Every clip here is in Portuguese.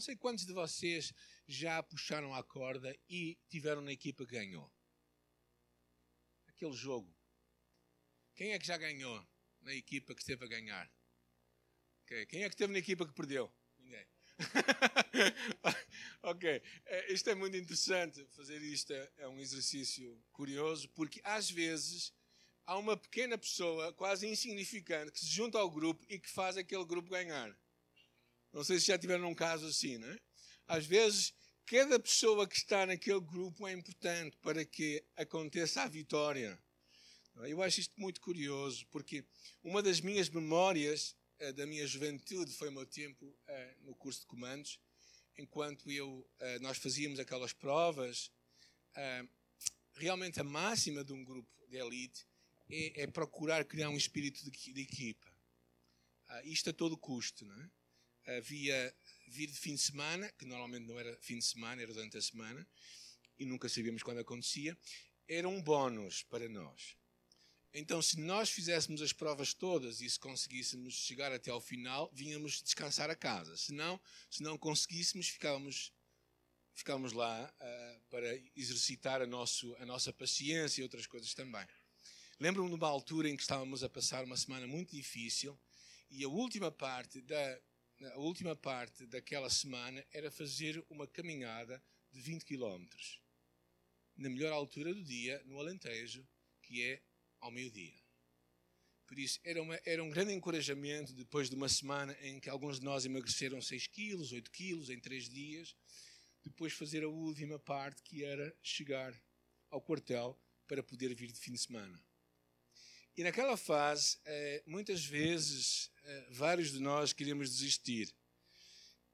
Não sei quantos de vocês já puxaram a corda e tiveram na equipa que ganhou. Aquele jogo. Quem é que já ganhou na equipa que esteve a ganhar? Quem é que esteve na equipa que perdeu? Ninguém. ok, é, isto é muito interessante. Fazer isto é, é um exercício curioso, porque às vezes há uma pequena pessoa, quase insignificante, que se junta ao grupo e que faz aquele grupo ganhar. Não sei se já tiveram um caso assim, não é? Às vezes, cada pessoa que está naquele grupo é importante para que aconteça a vitória. Eu acho isto muito curioso, porque uma das minhas memórias uh, da minha juventude foi o meu tempo uh, no curso de comandos, enquanto eu, uh, nós fazíamos aquelas provas. realmente a máxima de um grupo de elite é, é procurar criar um espírito de, de equipa. isto a todo custo, não é? Havia vir de fim de semana, que normalmente não era fim de semana, era durante a semana, e nunca sabíamos quando acontecia, era um bónus para nós. Então, se nós fizéssemos as provas todas e se conseguíssemos chegar até ao final, vínhamos descansar a casa. Se não, se não conseguíssemos, ficávamos, ficávamos lá uh, para exercitar a, nosso, a nossa paciência e outras coisas também. Lembro-me de uma altura em que estávamos a passar uma semana muito difícil e a última parte da, a última parte daquela semana era fazer uma caminhada de 20 km. Na melhor altura do dia, no Alentejo, que é ao meio-dia. Por isso, era, uma, era, um grande encorajamento depois de uma semana em que alguns de nós emagreceram 6 quilos, 8 quilos em 3 dias, depois fazer a última parte que era chegar ao quartel para poder vir de fim de semana. E naquela fase, eh, muitas vezes, eh, vários de nós queríamos desistir.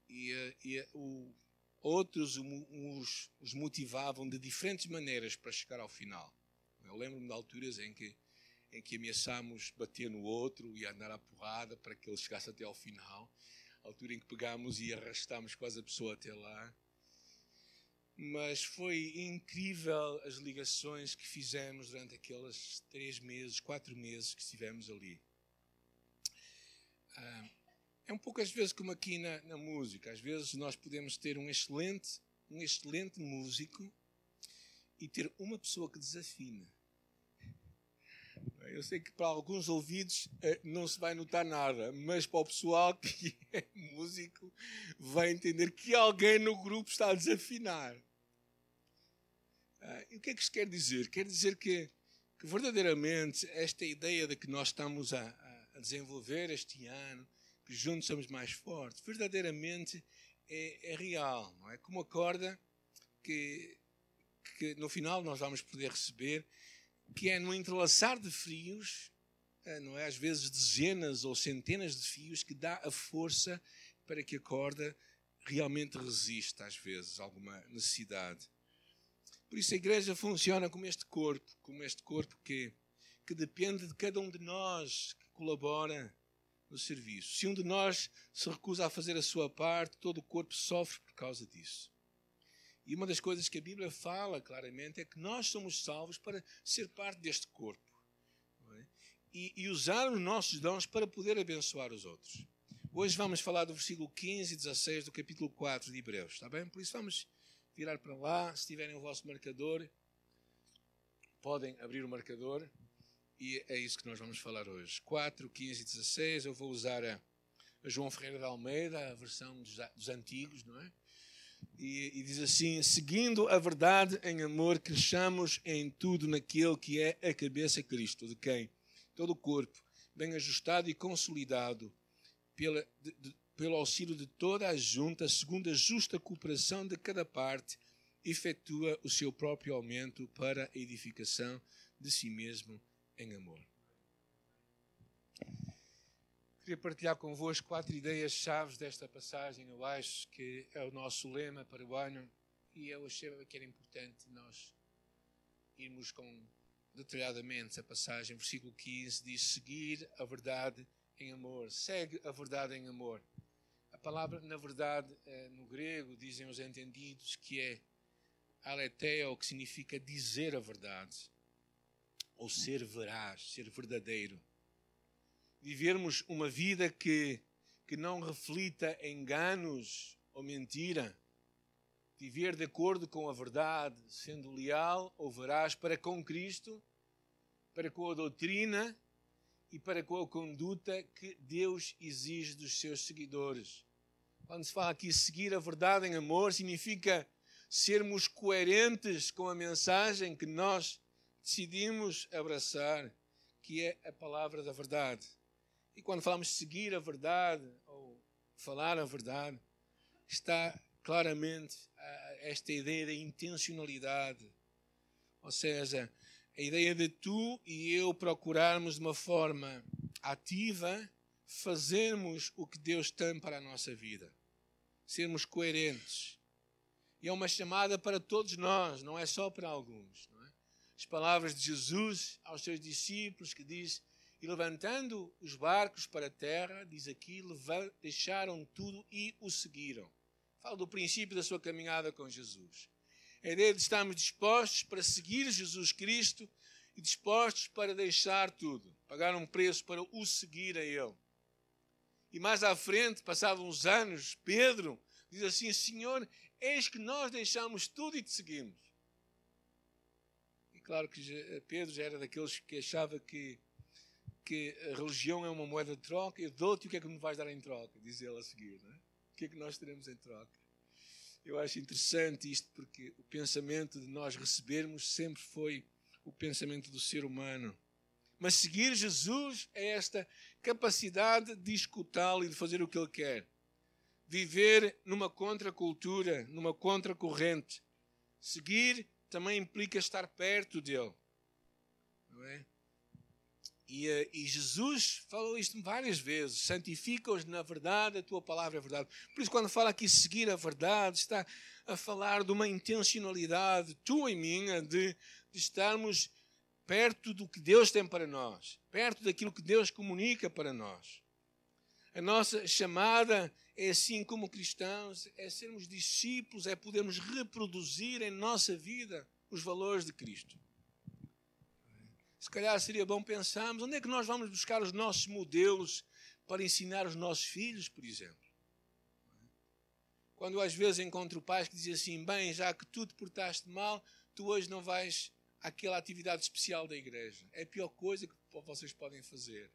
E, eh, e o, outros os, os, motivavam de diferentes maneiras para chegar ao final. Eu lembro-me de alturas em que, em que ameaçámos bater no outro e andar à porrada para que ele chegasse até ao final. A altura em que pegámos e arrastámos quase a pessoa até lá mas foi incrível as ligações que fizemos durante aqueles três meses, quatro meses que estivemos ali. Ah, é um pouco às vezes como aqui na, na, música. Às vezes nós podemos ter um excelente, um excelente músico e ter uma pessoa que desafina. Eu sei que para alguns ouvidos eh, não se vai notar nada, mas para o pessoal que é músico vai entender que alguém no grupo está a desafinar. Ah, e o que é que isto quer dizer? Quer dizer que, que verdadeiramente esta ideia de que nós estamos a, a, desenvolver este ano, que juntos somos mais fortes, verdadeiramente é, é real, não é? Como a corda que, que no final nós vamos poder receber, que é no entrelaçar de frios, ah, não é? Às vezes dezenas ou centenas de fios, que dá a força para que a corda realmente resista, às vezes, a alguma necessidade. Por isso a igreja funciona como este corpo, como este corpo que, que depende de cada um de nós que colabora no serviço. Se um de nós se recusa a fazer a sua parte, todo o corpo sofre por causa disso. E uma das coisas que a Bíblia fala claramente é que nós somos salvos para ser parte deste corpo é? e, e usar os nossos dons para poder abençoar os outros. Hoje vamos falar do versículo 15 e 16 do capítulo 4 de Hebreus, está bem? Por isso vamos virar para lá. Se tiverem o vosso marcador, podem abrir o marcador. E é isso que nós vamos falar hoje. 4, 15 e 16. Eu vou usar a João Ferreira de Almeida, a versão dos, dos antigos, não é? E, e, diz assim: seguindo a verdade em amor, cresçamos em tudo naquele que é a cabeça Cristo, de quem todo o corpo, bem ajustado e consolidado pela, de, de, pelo auxílio de toda a junta, segundo a justa cooperação de cada parte, efetua o seu próprio aumento para a edificação de si mesmo em amor. Queria partilhar convosco quatro ideias-chave desta passagem. Eu acho que é o nosso lema para o ano e eu achei que era importante nós irmos com detalhadamente a passagem. Versículo 15 diz: Seguir a verdade em amor. Segue a verdade em amor. Palavra, na verdade, eh, no grego, dizem os entendidos, que é aleteo, que significa dizer a verdade, ou ser veraz, ser verdadeiro. Vivermos uma vida que, que não reflita enganos ou mentira. Viver de acordo com a verdade, sendo leal ou veraz para com Cristo, para com a doutrina e para com a conduta que Deus exige dos seus seguidores. Quando se fala aqui seguir a verdade em amor, significa sermos coerentes com a mensagem que nós decidimos abraçar, que é a palavra da verdade. E quando falamos seguir a verdade ou falar a verdade, está claramente esta ideia da intencionalidade. Ou seja, a ideia de tu e eu procurarmos de uma forma ativa fazermos o que Deus tem para a nossa vida. Sermos coerentes. E é uma chamada para todos nós, não é só para alguns. É? As palavras de Jesus aos seus discípulos, que diz: E levantando os barcos para a terra, diz aqui, deixaram tudo e o seguiram. Fala do princípio da sua caminhada com Jesus. Ideia de estarmos dispostos para seguir Jesus Cristo e dispostos para deixar tudo, pagar um preço para o seguir a Ele. E mais à frente, passados uns anos, Pedro diz assim: Senhor, eis que nós deixamos tudo e te seguimos. E claro que Pedro já era daqueles que achava que, que a religião é uma moeda de troca, eu dou-te o que é que me vais dar em troca, diz ele a seguir. Não é? O que é que nós teremos em troca? Eu acho interessante isto porque o pensamento de nós recebermos sempre foi o pensamento do ser humano. Mas seguir Jesus é esta capacidade de escutá-lo e de fazer o que ele quer. Viver numa contracultura, numa contracorrente. Seguir também implica estar perto dele. Não é? E, eh, e, Jesus falou isto várias vezes: santifica-os na verdade, a tua palavra é verdade. Por isso, quando fala aqui seguir a verdade, está a falar de uma intencionalidade tua e minha de, de estarmos perto do que Deus tem para nós, perto daquilo que Deus comunica para nós. A nossa chamada é assim como cristãos, é sermos discípulos, é podermos reproduzir em nossa vida os valores de Cristo se calhar seria bom pensarmos onde é que nós vamos buscar os nossos modelos para ensinar os nossos filhos, por exemplo. Quando às vezes encontro pais que dizem assim: bem, já que tu te portaste mal, tu hoje não vais àquela atividade especial da igreja. É a pior coisa que vocês podem fazer.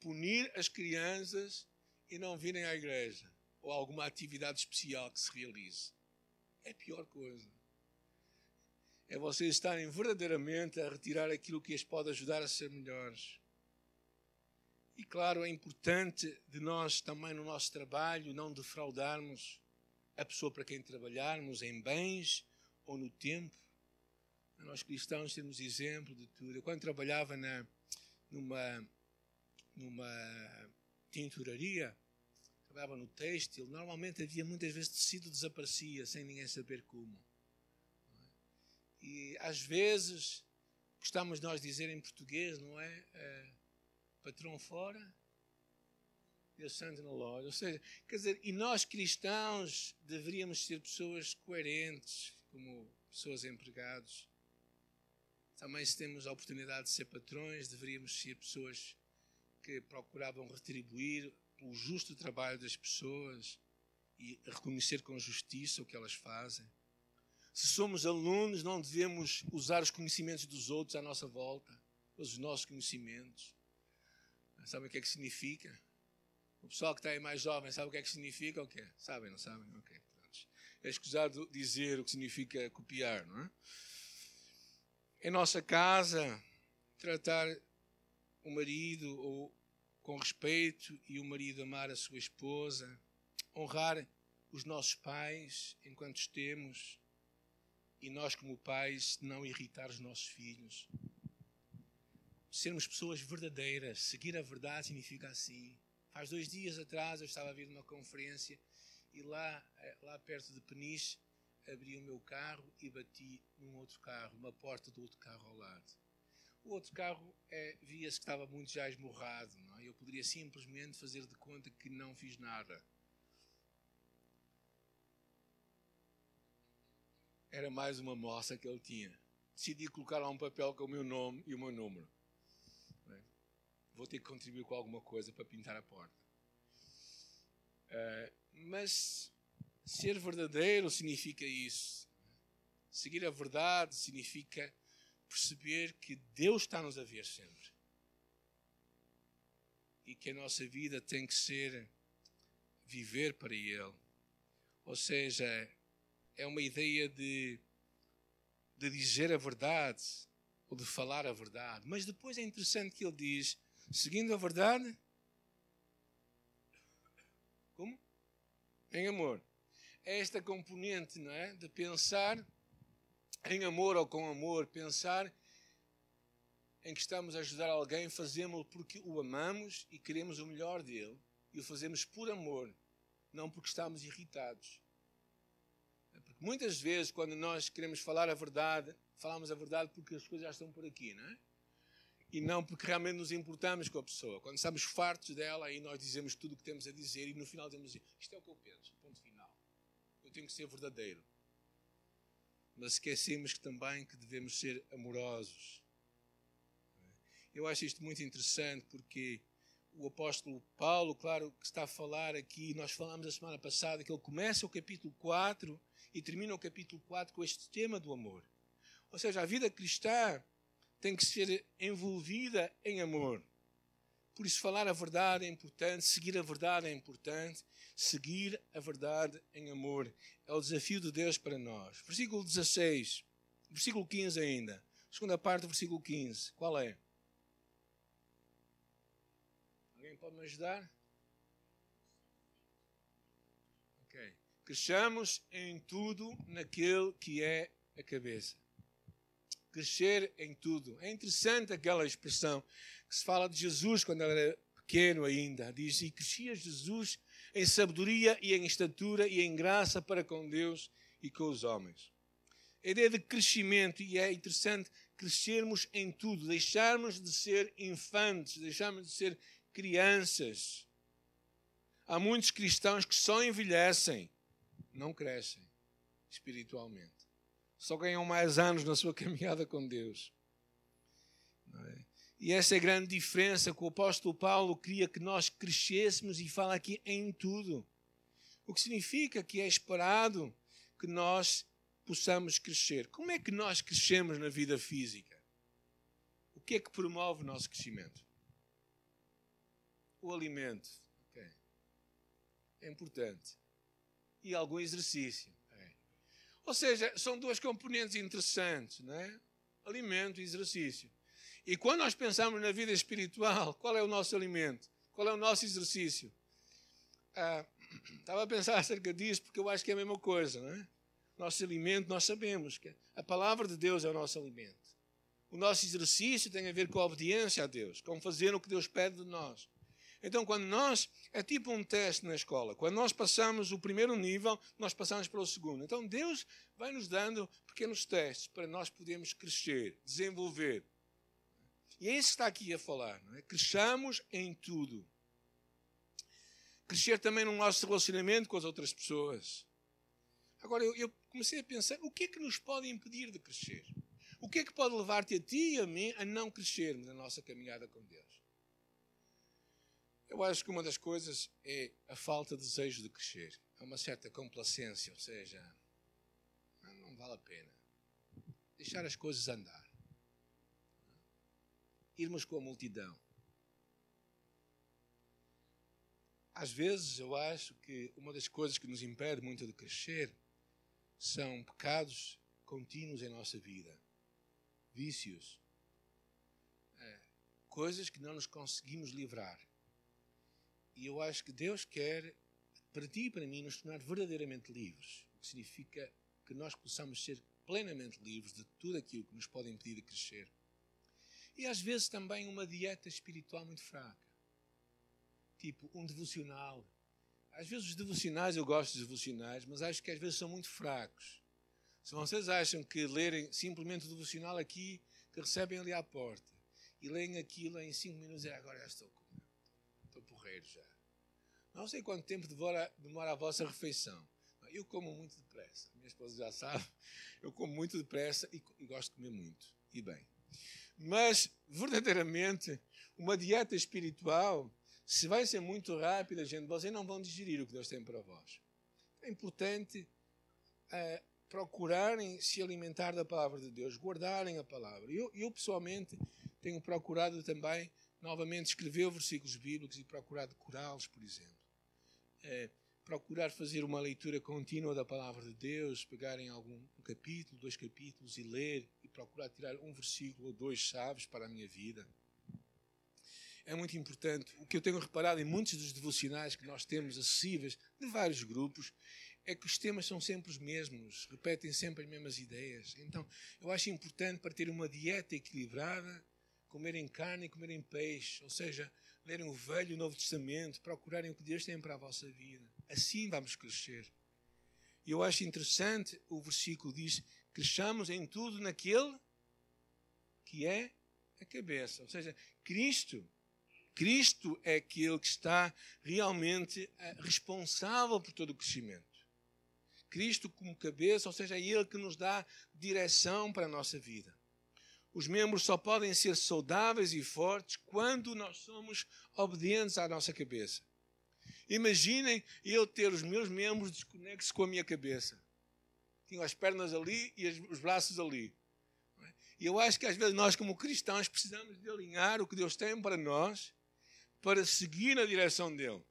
Punir as crianças e não virem à igreja ou alguma atividade especial que se realize. É a pior coisa é vocês estarem verdadeiramente a retirar aquilo que as pode ajudar a ser melhores. E claro, é importante de nós também no nosso trabalho não defraudarmos a pessoa para quem trabalharmos em bens ou no tempo. Nós cristãos temos exemplo de tudo. Eu, quando trabalhava na, numa, numa tinturaria, trabalhava no têxtil, normalmente havia muitas vezes tecido desaparecia sem ninguém saber como. E às vezes, gostamos nós dizer em português, não é? é patrão fora, Deus santo na loja. Ou seja, quer dizer, e nós cristãos deveríamos ser pessoas coerentes, como pessoas empregados. Também, se temos a oportunidade de ser patrões, deveríamos ser pessoas que procuravam retribuir o justo trabalho das pessoas e reconhecer com justiça o que elas fazem. Se somos alunos, não devemos usar os conhecimentos dos outros à nossa volta, os nossos conhecimentos. Sabem o que é que significa? O pessoal que está aí mais jovem sabe o que é que significa ou quê? Sabem, não sabem? Ok. É escusado dizer o que significa copiar, não é? Em nossa casa, tratar o marido ou com respeito e o marido amar a sua esposa, honrar os nossos pais enquanto os temos, e nós, como pais, não irritar os nossos filhos. Sermos pessoas verdadeiras, seguir a verdade significa assim. Faz dois dias atrás eu estava a vir numa conferência e lá, eh, lá perto de Peniche abri o meu carro e bati num outro carro, uma porta do outro carro ao lado. O outro carro é, via-se que estava muito já esmorrado. Não é? Eu poderia simplesmente fazer de conta que não fiz nada. era mais uma moça que ele tinha. Decidi colocar lá um papel com o meu nome e o meu número. Vou ter que contribuir com alguma coisa para pintar a porta. Uh, mas Ser verdadeiro significa isso. Seguir a verdade significa perceber que Deus está-nos a ver sempre. E que a nossa vida tem que ser viver para Ele. Ou seja, é uma ideia de, de dizer a verdade ou de falar a verdade. Mas depois é interessante que ele diz: seguindo a verdade, como? Em amor. É esta componente, não é? De pensar em amor ou com amor, pensar em que estamos a ajudar alguém, fazemos-lo porque o amamos e queremos o melhor dele e o fazemos por amor, não porque estamos irritados. Porque muitas vezes, quando nós queremos falar a verdade, falamos a verdade porque as coisas já estão por aqui, não é? E não porque realmente nos importamos com a pessoa. Quando estamos fartos dela, aí nós dizemos tudo o que temos a dizer e no final dizemos isto é o que eu penso. Tenho que ser verdadeiro. Mas esquecemos que também que devemos ser amorosos. Eu acho isto muito interessante porque o apóstolo Paulo, claro, que está a falar aqui, nós falamos a semana passada que ele começa o capítulo 4 e termina o capítulo 4 com este tema do amor. Ou seja, a vida cristã tem que ser envolvida em amor. Por isso, falar a verdade é importante, seguir a verdade é importante, seguir a verdade em amor. É o desafio de Deus para nós. Versículo 16, versículo 15 ainda. Segunda parte do versículo 15. Qual é? Alguém pode me ajudar? Ok. Cresçamos em tudo naquele que é a cabeça. Crescer em tudo. É interessante aquela expressão se fala de Jesus quando ele era pequeno ainda. Diz: E crescia Jesus em sabedoria e em estatura e em graça para com Deus e com os homens. A ideia de crescimento, e é interessante crescermos em tudo, deixarmos de ser infantes, deixarmos de ser crianças. Há muitos cristãos que só envelhecem, não crescem espiritualmente. Só ganham mais anos na sua caminhada com Deus. É? E essa é a grande diferença que o apóstolo Paulo queria que nós crescêssemos e fala aqui em tudo. O que significa que é esperado que nós possamos crescer. Como é que nós crescemos na vida física? O que é que promove o nosso crescimento? o alimento. Okay. É importante. E algum exercício. Ou seja, são duas componentes interessantes, não é? Alimento e exercício. E quando nós pensamos na vida espiritual, qual é o nosso alimento? Qual é o nosso exercício? Ah, estava a pensar acerca disso porque eu acho que é a mesma coisa, não é? Nosso alimento, nós sabemos que a palavra de Deus é o nosso alimento. O nosso exercício tem a ver com a obediência a Deus, com fazer o que Deus pede de nós. Então, quando nós, é tipo um teste na escola, quando nós passamos o primeiro nível, nós passamos para o segundo. Então, Deus vai nos dando pequenos testes para nós podermos crescer, desenvolver. E é isso que está aqui a falar, não é? Cresçamos em tudo. Crescer também no nosso relacionamento com as outras pessoas. Agora, eu, eu comecei a pensar, o que é que nos pode impedir de crescer? O que é que pode levar-te a ti e a mim a não crescermos na nossa caminhada com Deus? Eu acho que uma das coisas é a falta de desejo de crescer. Há uma certa complacência, ou seja, não vale a pena. Deixar as coisas andar. Irmos com a multidão. Às vezes eu acho que uma das coisas que nos impede muito de crescer são pecados contínuos em nossa vida, vícios, é, coisas que não nos conseguimos livrar. E eu acho que Deus quer, para ti e para mim, nos tornar verdadeiramente livres. O que significa que nós possamos ser plenamente livres de tudo aquilo que nos pode impedir de crescer. E às vezes também uma dieta espiritual muito fraca. Tipo um devocional. Às vezes os devocionais, eu gosto dos devocionais, mas acho que às vezes são muito fracos. Se vocês acham que lerem simplesmente o devocional aqui, que recebem ali à porta, e leem aquilo em cinco minutos, é agora já estou com porreiro já. Não sei quanto tempo demora, demora a vossa refeição. Eu como muito depressa. Minha esposa já sabe. Eu como muito depressa e, e gosto de comer muito. E bem. Mas, verdadeiramente, uma dieta espiritual, se vai ser muito rápida, gente, vocês não vão digerir o que Deus tem para vós. é importante uh, procurarem se alimentar da palavra de Deus, guardarem a palavra. Eu, eu pessoalmente tenho procurado também novamente escrever versículos bíblicos e procurar decorá-los, por exemplo. É, procurar fazer uma leitura contínua da palavra de Deus, pegar em algum um capítulo, dois capítulos e ler procurar tirar um versículo ou dois chaves para a minha vida. É muito importante. O que eu tenho reparado em muitos dos devocionais que nós temos acessíveis de vários grupos é que os temas são sempre os mesmos, repetem sempre as mesmas ideias. Então, eu acho importante para ter uma dieta equilibrada, comerem carne e comerem peixe, ou seja, lerem o Velho e o Novo Testamento, procurarem o que Deus tem para a vossa vida. Assim vamos crescer. E eu acho interessante, o versículo diz: cresçamos em tudo naquele que é a cabeça. Ou seja, Cristo. Cristo é aquele que está realmente eh, responsável por todo o crescimento. Cristo como cabeça, ou seja, é Ele que nos dá direção para a nossa vida. Os membros só podem ser saudáveis e fortes quando nós somos obedientes à nossa cabeça. Imaginem eu ter os meus membros desconexos com a minha cabeça. Tinha as pernas ali e os braços ali. E eu acho que às vezes nós, como cristãos, precisamos de alinhar o que Deus tem para nós para seguir na direção dele.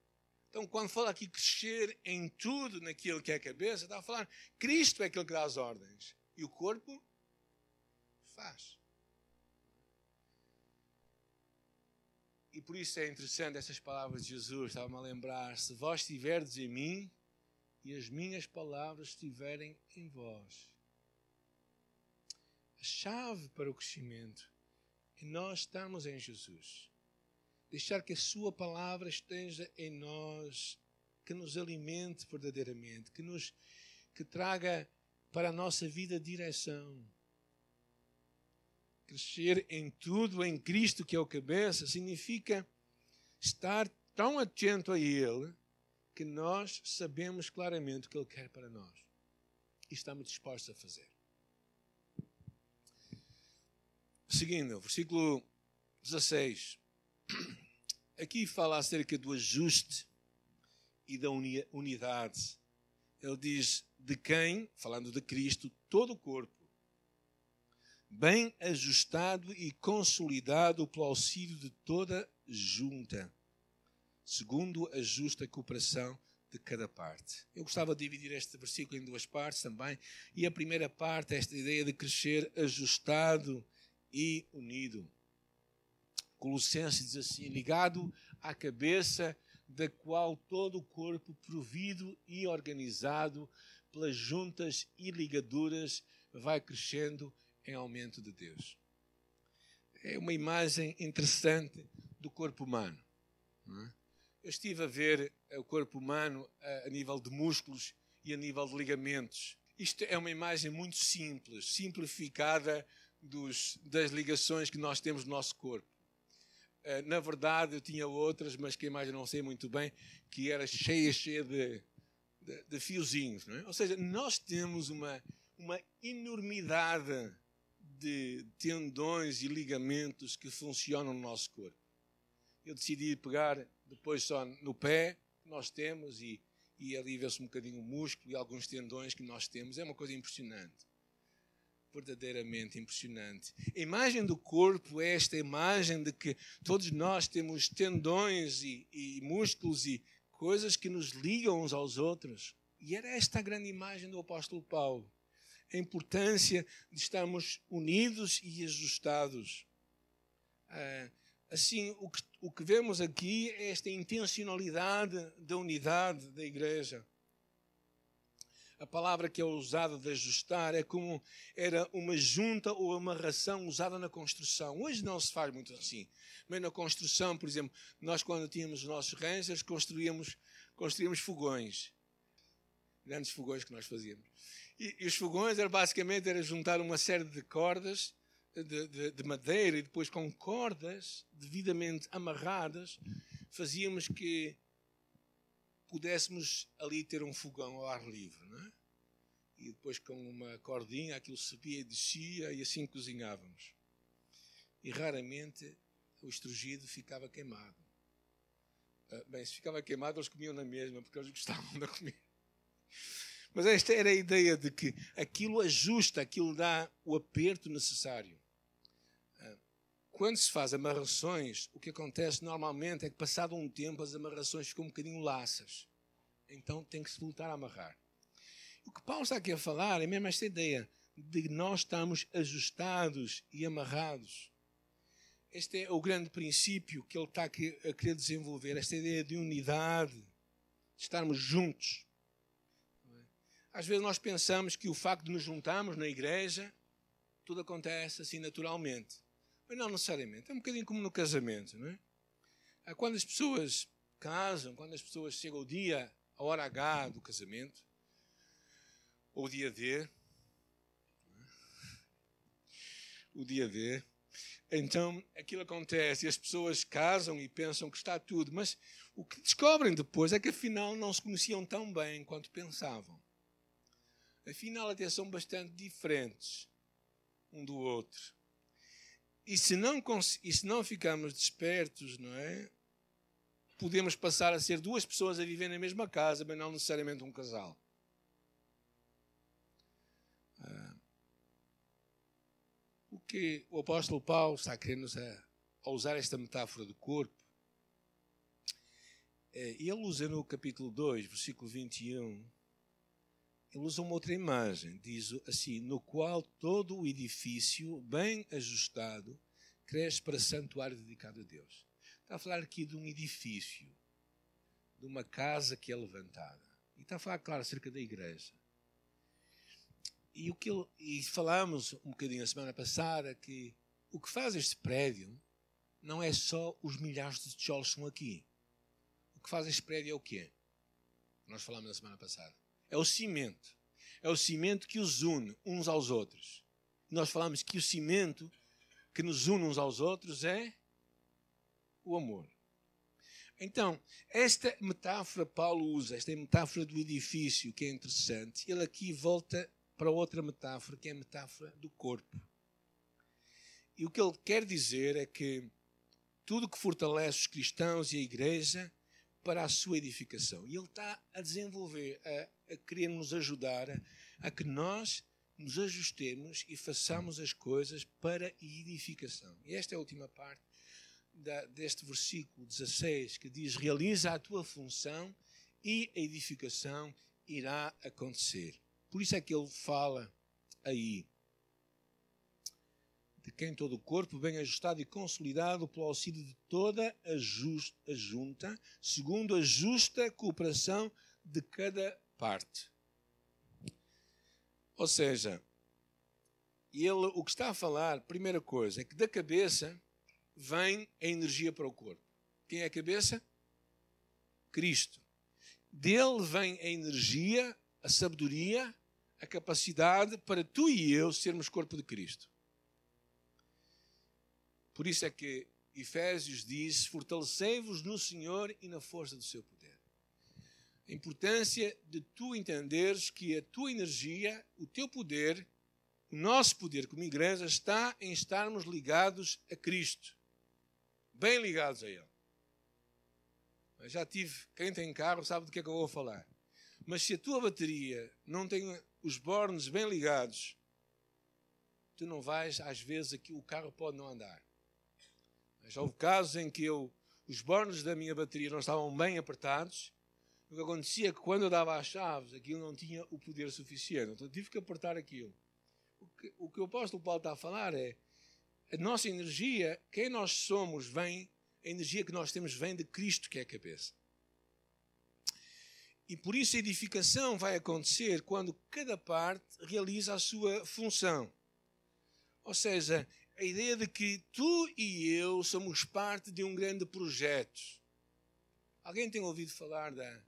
Então, quando fala aqui crescer em tudo naquilo que é a cabeça, está a falar Cristo é aquele que dá as ordens. E o corpo faz. E por isso é interessante essas palavras de Jesus. Estava-me a lembrar: se vós estiverdes em mim e as minhas palavras estiverem em vós. A chave para o crescimento é nós estarmos em Jesus deixar que a Sua palavra esteja em nós, que nos alimente verdadeiramente, que nos que traga para a nossa vida direção. Crescer em tudo em Cristo, que é o cabeça, significa estar tão atento a Ele que nós sabemos claramente o que Ele quer para nós e estamos dispostos a fazer. Seguindo, versículo 16. Aqui fala acerca do ajuste e da unidade. Ele diz: de quem, falando de Cristo, todo o corpo, bem ajustado e consolidado pelo auxílio de toda junta, segundo a justa cooperação de cada parte. Eu gostava de dividir este versículo em duas partes também. E a primeira parte é esta ideia de crescer ajustado e unido. Colossenses diz assim: ligado à cabeça, da qual todo o corpo, provido e organizado pelas juntas e ligaduras, vai crescendo em aumento de Deus. É uma imagem interessante do corpo humano. É? Eu estive a ver o corpo humano a nível de músculos e a nível de ligamentos. Isto é uma imagem muito simples, simplificada dos, das ligações que nós temos no nosso corpo. Eh, na verdade, eu tinha outras, mas que a imagem não sei muito bem, que era cheia, cheia de, de, de fiozinhos. É? Ou seja, nós temos uma, uma enormidade de tendões e ligamentos que funcionam no nosso corpo. Eu decidi pegar depois só no pé, nós temos, e, e ali vê-se um bocadinho o músculo e alguns tendões que nós temos. É uma coisa impressionante verdadeiramente impressionante. A imagem do corpo é esta imagem de que todos nós temos tendões e, e músculos e coisas que nos ligam uns aos outros. E era esta a grande imagem do apóstolo Paulo. A importância de estarmos unidos e ajustados. Ah, assim, o que, o que vemos aqui é esta intencionalidade da unidade da igreja a palavra que é usada de ajustar é como era uma junta ou uma ração usada na construção. Hoje não se faz muito assim. Mas na construção, por exemplo, nós quando tínhamos os nossos rangers, construíamos, construíamos fogões. Grandes fogões que nós fazíamos. E, e os fogões era basicamente era juntar uma série de cordas de, de, de madeira e depois com cordas devidamente amarradas fazíamos que pudéssemos ali ter um fogão ao ar livre, não é? E depois com uma cordinha aquilo subia e descia e assim cozinhávamos. E raramente o estrugido ficava queimado. Ah, bem, se ficava queimado eles comiam na mesma, porque eles gostavam de comer. Mas esta era a ideia de que aquilo ajusta, aquilo dá o aperto necessário. Quando se faz amarrações, o que acontece normalmente é que, passado um tempo, as amarrações ficam um bocadinho laças. Então tem que se voltar a amarrar. O que Paulo está aqui a falar é mesmo esta ideia de nós estamos ajustados e amarrados. Este é o grande princípio que ele está a querer desenvolver, esta ideia de unidade, de estarmos juntos. Às vezes nós pensamos que o facto de nos juntarmos na igreja, tudo acontece assim naturalmente. Mas não necessariamente. É um bocadinho como no casamento, não é? Quando as pessoas casam, quando as pessoas chegam ao dia, a hora H do casamento, ou o dia D, o dia D, então, aquilo acontece e as pessoas casam e pensam que está tudo, mas o que descobrem depois é que afinal não se conheciam tão bem quanto pensavam. Afinal, até são bastante diferentes um do outro. E se não, e se não ficarmos despertos, não é? Podemos passar a ser duas pessoas a viver na mesma casa, mas não necessariamente um casal. que o apóstolo Paulo está querendo a, usar esta metáfora do corpo. É, ele usa no capítulo 2, versículo 21, ele usa uma outra imagem, diz assim: no qual todo o edifício, bem ajustado, cresce para santuário dedicado a Deus. Está a falar aqui de um edifício, de uma casa que é levantada. E está a falar, claro, acerca da igreja. E, o que ele, e falámos um bocadinho a semana passada que o que faz este prédio não é só os milhares de tijolos que estão aqui. O que faz este prédio é o quê? Nós falámos na semana passada. É o cimento. É o cimento que os une uns aos outros. Nós falamos que o cimento que nos une uns aos outros é o amor. Então, esta metáfora Paulo usa, esta metáfora do edifício, que é interessante, ele aqui volta para outra metáfora, que é a metáfora do corpo. E o que ele quer dizer é que tudo que fortalece os cristãos e a igreja para a sua edificação. E ele está a desenvolver, a, a querer nos ajudar a, a que nós nos ajustemos e façamos as coisas para edificação. E esta é a última parte da, deste versículo 16 que diz: Realiza a tua função e a edificação irá acontecer. Por isso é que ele fala aí de quem todo o corpo, bem ajustado e consolidado pelo auxílio de toda a, just, a junta, segundo a justa cooperação de cada parte. Ou seja, ele o que está a falar, primeira coisa, é que da cabeça vem a energia para o corpo. Quem é a cabeça? Cristo. Dele vem a energia, a sabedoria, a capacidade para tu e eu sermos corpo de Cristo. Por isso é que Efésios diz: Fortalecei-vos no Senhor e na força do seu poder. A importância de tu entenderes que a tua energia, o teu poder, o nosso poder como igreja está em estarmos ligados a Cristo. Bem ligados a Ele. Eu já tive, quem tem carro sabe do que é que eu vou falar. Mas se a tua bateria não tem os bornes bem ligados, tu não vais, às vezes, aqui o carro pode não andar. Já houve casos em que eu, os bornes da minha bateria não estavam bem apertados. O que acontecia é que quando eu dava as chaves, aquilo não tinha o poder suficiente. Então tive que apertar aquilo. O que o, que o apóstolo Paulo está a falar é a nossa energia, quem nós somos, vem, a energia que nós temos vem de Cristo, que é a cabeça. E por isso a edificação vai acontecer quando cada parte realiza a sua função. Ou seja, a ideia de que tu e eu somos parte de um grande projeto. Alguém tem ouvido falar da,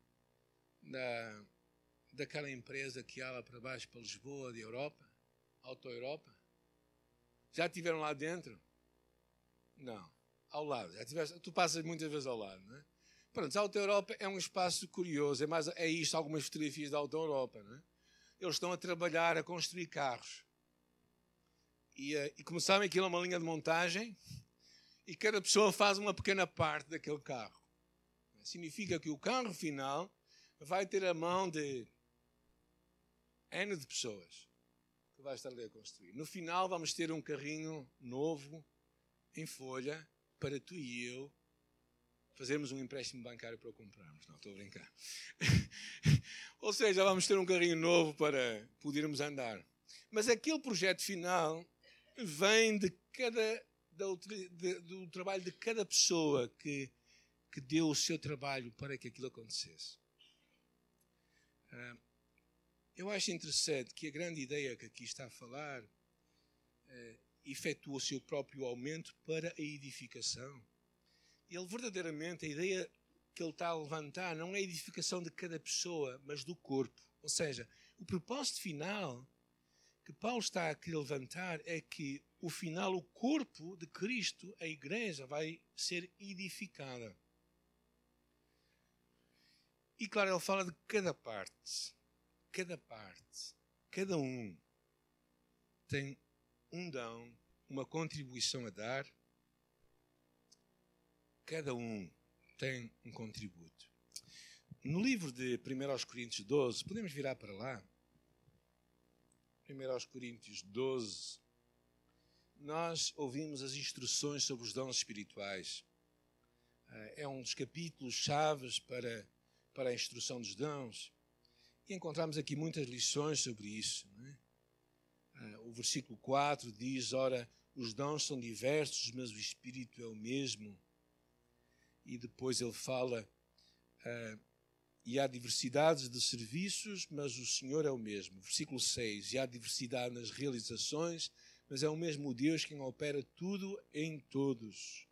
da, daquela empresa que há lá para baixo, para Lisboa, de Europa? Auto Europa? Já estiveram lá dentro? Não. Ao lado. Já tiveste, tu passas muitas vezes ao lado, não é? Pronto, a Auto Europa é um espaço curioso, é, mais, é isto, algumas fotografias da Auto Europa. Não é? Eles estão a trabalhar, a construir carros. E, eh, e como sabem, aquilo é uma linha de montagem e cada pessoa faz uma pequena parte daquele carro. Significa que o carro final vai ter a mão de N de pessoas que vai estar ali a construir. No final vamos ter um carrinho novo, em folha, para tu e eu fazermos um empréstimo bancário para o comprarmos. Não, estou a brincar. Ou seja, vamos ter um carrinho novo para podermos andar. Mas aquele projeto final vem de cada, de, do trabalho de cada pessoa que, que deu o seu trabalho para que aquilo acontecesse. Uh, eu acho interessante que a grande ideia que aqui está a falar uh, efetua o seu próprio aumento para a edificação. Ele verdadeiramente, a ideia que ele está a levantar não é a edificação de cada pessoa, mas do corpo. Ou seja, o propósito final que Paulo está a querer levantar é que o final, o corpo de Cristo, a igreja, vai ser edificada. E claro, ele fala de cada parte. Cada parte. Cada um tem um dão, uma contribuição a dar. Cada um tem um contributo. No livro de 1 Coríntios 12, podemos virar para lá. 1 Coríntios 12, nós ouvimos as instruções sobre os dons espirituais. Eh, é um dos capítulos chaves para, para a instrução dos dons. E encontramos aqui muitas lições sobre isso. É? Eh, o versículo 4 diz: Ora, os dons são diversos, mas o Espírito é o mesmo. E depois ele fala: uh, E há diversidades de serviços, mas o Senhor é o mesmo. Versículo 6: E há diversidade nas realizações, mas é o mesmo Deus quem opera tudo em todos.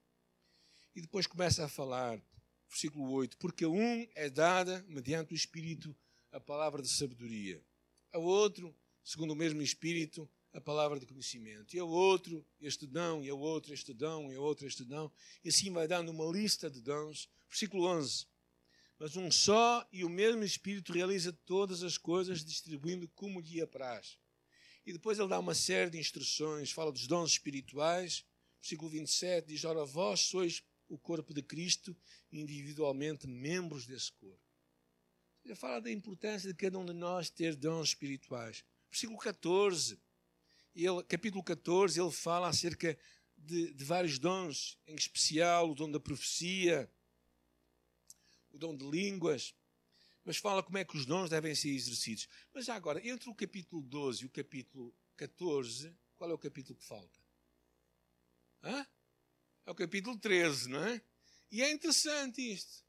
E depois começa a falar, versículo 8: Porque a um é dada, mediante o Espírito, a palavra de sabedoria, a outro, segundo o mesmo Espírito, a palavra de conhecimento, e ao outro, este dão, e ao outro, este dão, e ao outro, este dão, e assim vai dando uma lista de dons. Versículo 11: Mas um só e o mesmo Espírito realiza todas as coisas, distribuindo como lhe apraz. E depois ele dá uma série de instruções, fala dos dons espirituais. Versículo 27 diz: Ora, vós sois o corpo de Cristo, individualmente membros desse corpo. Ele fala da importância de cada um de nós ter dons espirituais. Versículo 14, ele, capítulo 14, ele fala acerca de, de vários dons, em especial o dom da profecia, o dom de línguas mas fala como é que os dons devem ser exercidos. Mas já agora, entre o capítulo 12 e o capítulo 14, qual é o capítulo que falta? Hã? É o capítulo 13, não é? E é interessante isto.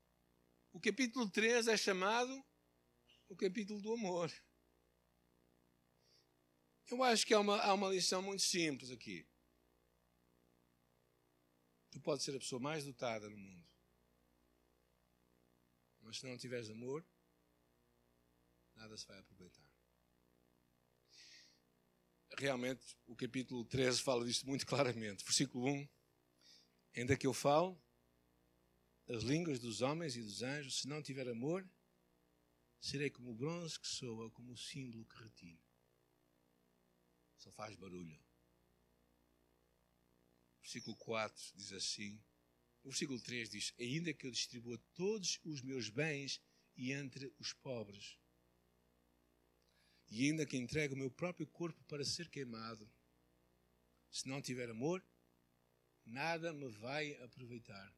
O capítulo 13 é chamado o capítulo do amor. Eu acho que há uma, há uma lição muito simples aqui. Tu podes ser a pessoa mais dotada no mundo. Mas se não tiveres amor, nada se vai aproveitar. Realmente, o capítulo 13 fala disto muito claramente. Versículo 1: Ainda que eu falo as línguas dos homens e dos anjos, se não tiver amor, serei como o bronze que soa, como o símbolo que retine. Só faz barulho. Versículo 4 diz assim. O versículo 3 diz: Ainda que eu distribua todos os meus bens e entre os pobres, e ainda que entregue o meu próprio corpo para ser queimado, se não tiver amor, nada me vai aproveitar.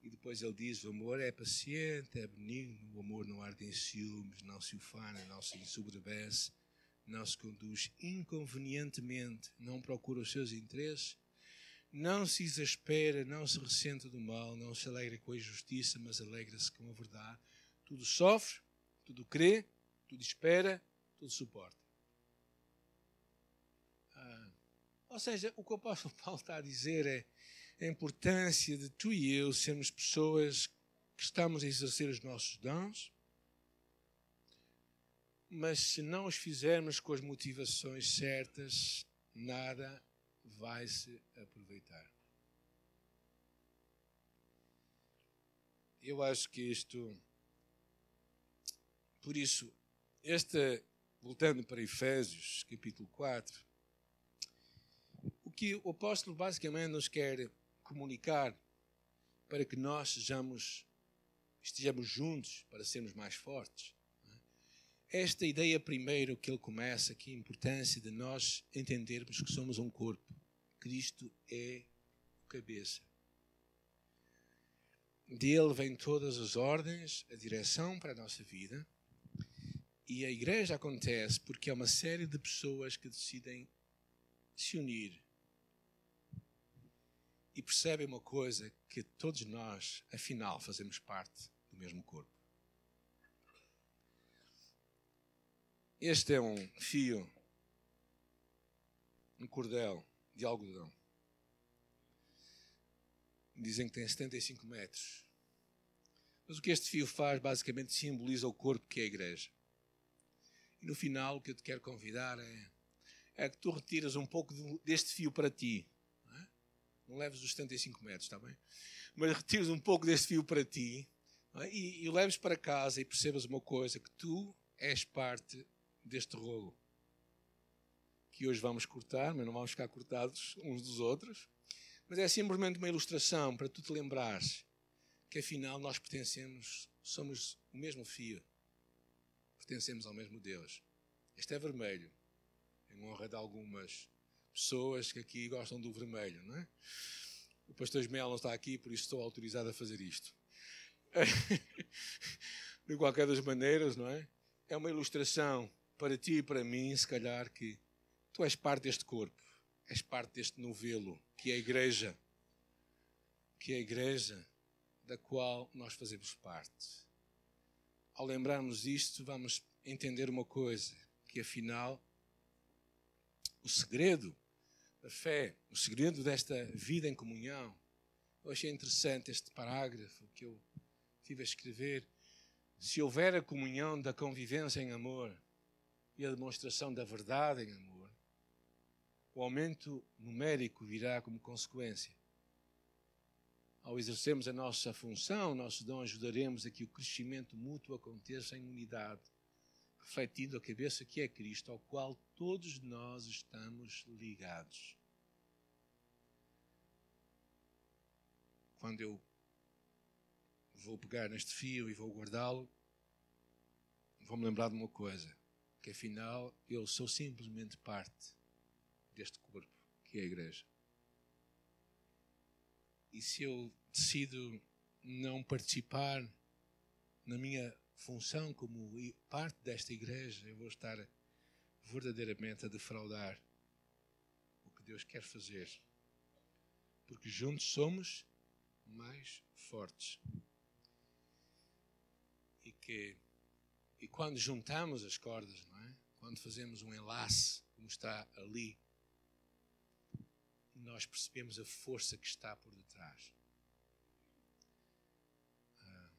E depois ele diz: o amor é paciente, é benigno, o amor não arde em ciúmes, não se ufana, não se ensoberbece, não se conduz inconvenientemente, não procura os seus interesses, não se exaspera, não se ressente do mal, não se alegra com a injustiça, mas alegra-se com a verdade. Tudo sofre, tudo crê, tudo espera, tudo suporta. Ah, ou seja, o que o apóstolo Paulo está a dizer é a importância de tu e eu sermos pessoas que estamos a exercer os nossos dons, mas se não os fizermos com as motivações certas, nada vai se aproveitar. Eu acho que isto por isso, esta, voltando para Efésios, capítulo 4, o que o apóstolo basicamente nos quer comunicar para que nós sejamos, estejamos juntos para sermos mais fortes, esta ideia primeiro que ele começa, que é a importância de nós entendermos que somos um corpo. Cristo é o cabeça. Dele vem todas as ordens, a direção para a nossa vida. E a igreja acontece porque é uma série de pessoas que decidem se unir e percebem uma coisa: que todos nós, afinal, fazemos parte do mesmo corpo. Este é um fio, um cordel de algodão. Dizem que tem 75 metros. Mas o que este fio faz, basicamente, simboliza o corpo que é a igreja. E no final, o que eu te quero convidar é, é que tu retiras um pouco deste fio para ti. Não, é? não leves os 75 metros, está bem? Mas retires um pouco deste fio para ti é? e, e o leves para casa e percebas uma coisa: que tu és parte deste rolo. Que hoje vamos cortar, mas não vamos ficar cortados uns dos outros. Mas é simplesmente uma ilustração para tu te lembrares que afinal nós pertencemos, somos o mesmo fio, pertencemos ao mesmo Deus. Este é vermelho, em honra de algumas pessoas que aqui gostam do vermelho, não é? O pastor Ismael não está aqui, por isso estou autorizado a fazer isto. de qualquer das maneiras, não é? É uma ilustração para ti e para mim, se calhar, que tu és parte deste corpo, és parte deste novelo, que é a igreja, que é a igreja da qual nós fazemos parte. Ao lembrarmos isto, vamos entender uma coisa, que afinal, o segredo da fé, o segredo desta vida em comunhão, eu achei interessante este parágrafo que eu tive a escrever. Se houver a comunhão da convivência em amor, e a demonstração da verdade em amor, o aumento numérico virá como consequência. Ao exercermos a nossa função, nosso dom, ajudaremos a que o crescimento mútuo aconteça em unidade, refletindo a cabeça que é Cristo, ao qual todos nós estamos ligados. Quando eu vou pegar neste fio e vou guardá-lo, vou-me lembrar de uma coisa que afinal eu sou simplesmente parte deste corpo que é a igreja. E se eu decido não participar na minha função como parte desta igreja, eu vou estar verdadeiramente a defraudar o que Deus quer fazer. Porque juntos somos mais fortes. E que e quando juntamos as cordas, não é? quando fazemos um enlace, como está ali, nós percebemos a força que está por detrás. Ah,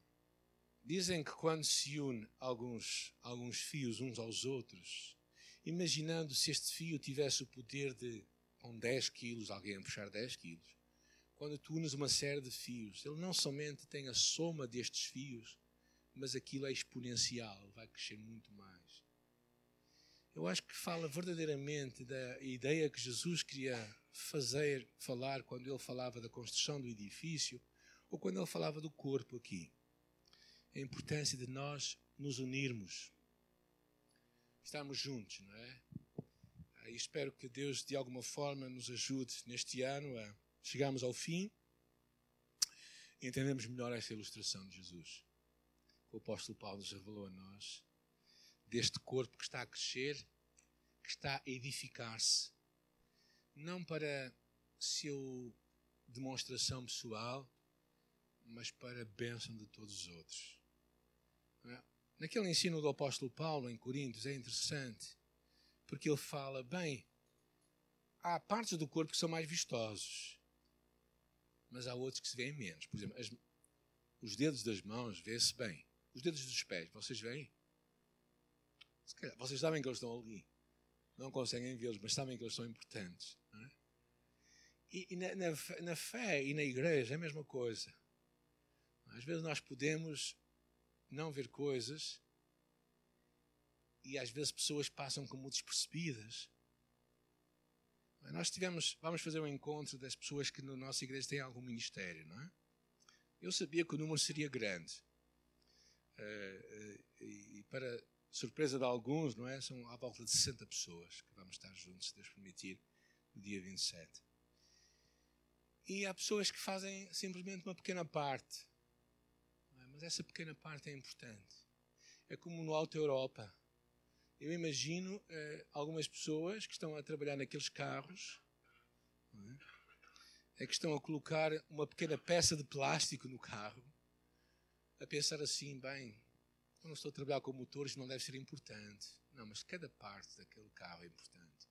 dizem que quando se une alguns, alguns fios uns aos outros, imaginando se este fio tivesse o poder de, com 10 quilos, alguém a puxar 10 quilos, quando tu unes uma série de fios, ele não somente tem a soma destes fios, mas aquilo é exponencial, vai crescer muito mais. Eu acho que fala verdadeiramente da ideia que Jesus queria fazer, falar quando ele falava da construção do edifício ou quando ele falava do corpo aqui. A importância de nós nos unirmos, estarmos juntos, não é? E espero que Deus de alguma forma nos ajude neste ano a chegarmos ao fim e entendemos melhor esta ilustração de Jesus que o apóstolo Paulo nos revelou a nós, deste corpo que está a crescer, que está a edificar-se, não para seu demonstração pessoal, mas para a bênção de todos os outros. É? Naquele ensino do apóstolo Paulo em Coríntios é interessante, porque ele fala, bem, há partes do corpo que são mais vistosos, mas há outros que se veem menos. Por exemplo, as, os dedos das mãos vê-se bem, os dedos dos pés, vocês veem? vocês sabem que eles estão ali. Não conseguem vê-los, mas sabem que eles são importantes. É? E, e na, na, na, fé e na igreja é a mesma coisa. Às vezes nós podemos não ver coisas e às vezes pessoas passam como despercebidas. Nós tivemos, vamos fazer um encontro das pessoas que na nossa igreja têm algum ministério, não é? Eu sabia que o número seria grande. Eh, eh, e para surpresa de alguns, não é? São à volta de 60 pessoas que vamos estar juntos, se Deus permitir, no dia 27. E há pessoas que fazem simplesmente uma pequena parte. É? Mas essa pequena parte é importante. É como no Alto Europa. Eu imagino eh, algumas pessoas que estão a trabalhar naqueles carros, é? é que estão a colocar uma pequena peça de plástico no carro, a pensar assim, bem, eu não estou a trabalhar com motores, não deve ser importante. Não, mas cada parte daquele carro é importante.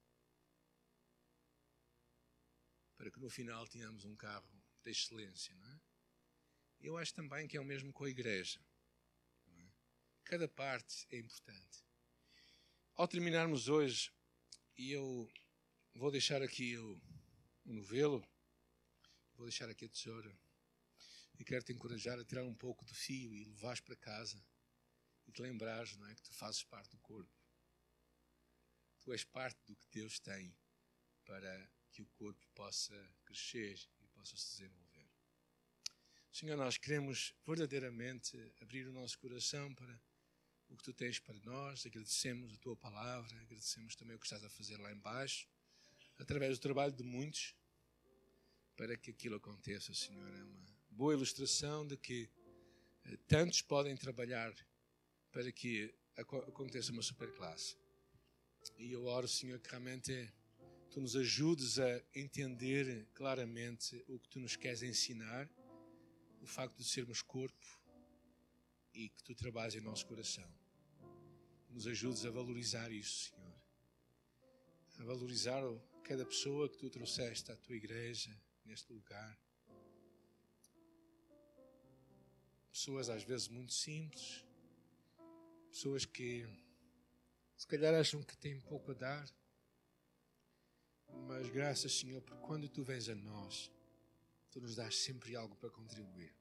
Para que no final tenhamos um carro de excelência, não é? Eu acho também que é o mesmo com a igreja. É? Cada parte é importante. Ao terminarmos hoje, e eu vou deixar aqui o, o novelo, vou deixar aqui a tesoura, e quero te encorajar a tirar um pouco do fio e levares para casa e te lembrares não é, que tu fazes parte do corpo. Tu és parte do que Deus tem para que o corpo possa crescer e possa se desenvolver. Senhor, nós queremos verdadeiramente abrir o nosso coração para o que tu tens para nós, agradecemos a tua palavra, agradecemos também o que estás a fazer lá embaixo, através do trabalho de muitos, para que aquilo aconteça, Senhor. É uma boa ilustração de que eh, tantos podem trabalhar para que aconteça uma superclasse. E eu oro, Senhor, que realmente tu nos ajudes a entender claramente o que tu nos queres ensinar, o facto de sermos corpo, e que tu trabalhes em nosso coração. Nos ajudes a valorizar isso, Senhor. A valorizar cada pessoa que tu trouxeste à tua igreja, neste lugar. Pessoas às vezes muito simples, pessoas que se calhar acham que têm pouco a dar, mas graças, Senhor, porque quando tu vens a nós, tu nos dás sempre algo para contribuir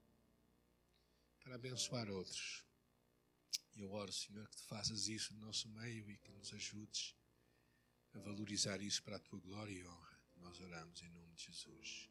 para abençoar outros. E eu oro, Senhor, que tu faças isso no nosso meio e que nos ajudes a valorizar isso para a tua glória e honra. Nós oramos em nome de Jesus.